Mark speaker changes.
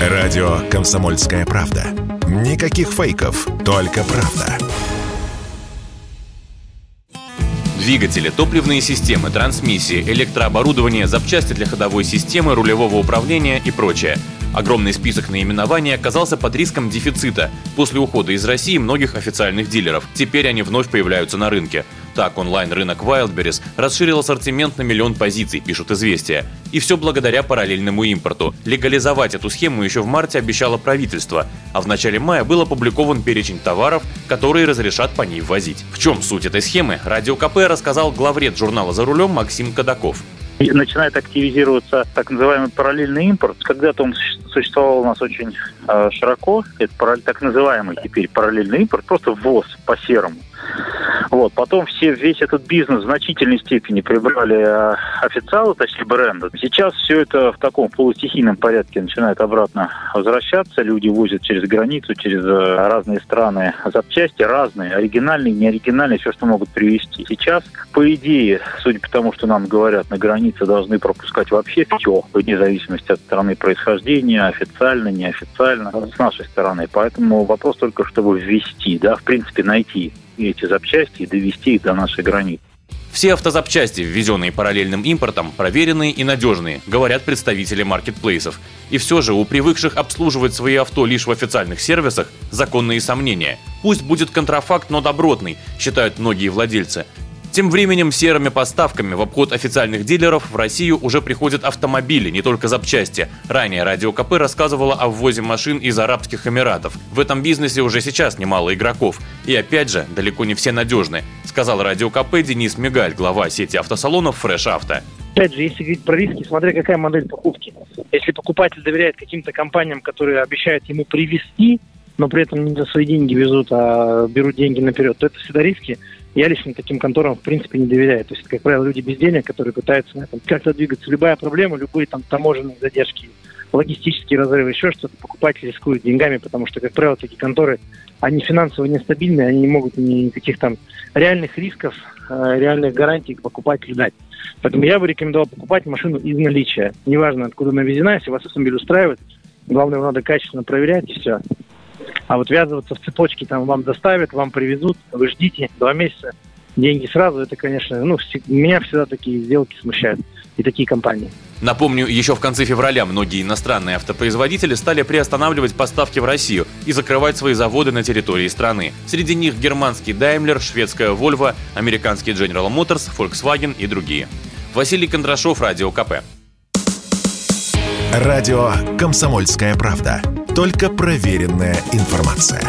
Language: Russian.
Speaker 1: Радио «Комсомольская правда». Никаких фейков, только правда.
Speaker 2: Двигатели, топливные системы, трансмиссии, электрооборудование, запчасти для ходовой системы, рулевого управления и прочее. Огромный список наименований оказался под риском дефицита после ухода из России многих официальных дилеров. Теперь они вновь появляются на рынке. Так, онлайн-рынок Wildberries расширил ассортимент на миллион позиций, пишут «Известия». И все благодаря параллельному импорту. Легализовать эту схему еще в марте обещало правительство, а в начале мая был опубликован перечень товаров, которые разрешат по ней ввозить. В чем суть этой схемы, Радио КП рассказал главред журнала «За рулем» Максим Кадаков
Speaker 3: начинает активизироваться так называемый параллельный импорт. Когда-то он существовал у нас очень э, широко. Это так называемый теперь параллельный импорт, просто ввоз по серому. Вот. Потом все, весь этот бизнес в значительной степени прибрали э, официалы, точнее бренды. Сейчас все это в таком полустихийном порядке начинает обратно возвращаться. Люди возят через границу, через э, разные страны запчасти, разные, оригинальные, неоригинальные, все, что могут привезти. Сейчас, по идее, судя по тому, что нам говорят, на границе должны пропускать вообще все, вне зависимости от страны происхождения, официально, неофициально, с нашей стороны. Поэтому вопрос только, чтобы ввести, да, в принципе, найти эти запчасти и довести их до нашей границы.
Speaker 2: Все автозапчасти, ввезенные параллельным импортом, проверенные и надежные, говорят представители маркетплейсов. И все же у привыкших обслуживать свои авто лишь в официальных сервисах законные сомнения. Пусть будет контрафакт, но добротный, считают многие владельцы. Тем временем серыми поставками в обход официальных дилеров в Россию уже приходят автомобили, не только запчасти. Ранее Радио КП рассказывала о ввозе машин из Арабских Эмиратов. В этом бизнесе уже сейчас немало игроков. И опять же, далеко не все надежны, сказал Радио КП Денис Мигаль, глава сети автосалонов Fresh Auto.
Speaker 4: Опять же, если говорить про риски, смотря какая модель покупки. Если покупатель доверяет каким-то компаниям, которые обещают ему привезти, но при этом не за свои деньги везут, а берут деньги наперед, то это всегда риски. Я лично таким конторам, в принципе, не доверяю. То есть, как правило, люди без денег, которые пытаются на этом как-то двигаться. Любая проблема, любые там таможенные задержки, логистические разрывы, еще что-то, покупатель рискует деньгами, потому что, как правило, такие конторы, они финансово нестабильные, они не могут никаких там реальных рисков, э, реальных гарантий покупателю дать. Поэтому я бы рекомендовал покупать машину из наличия. Неважно, откуда она везена, если вас автомобиль устраивает, главное, его надо качественно проверять, и все. А вот ввязываться в цепочки, там вам доставят, вам привезут, вы ждите два месяца, деньги сразу, это, конечно, ну, меня всегда такие сделки смущают и такие компании.
Speaker 2: Напомню, еще в конце февраля многие иностранные автопроизводители стали приостанавливать поставки в Россию и закрывать свои заводы на территории страны. Среди них германский Daimler, шведская Volvo, американский General Motors, Volkswagen и другие. Василий Кондрашов, Радио КП.
Speaker 1: Радио «Комсомольская правда». Только проверенная информация.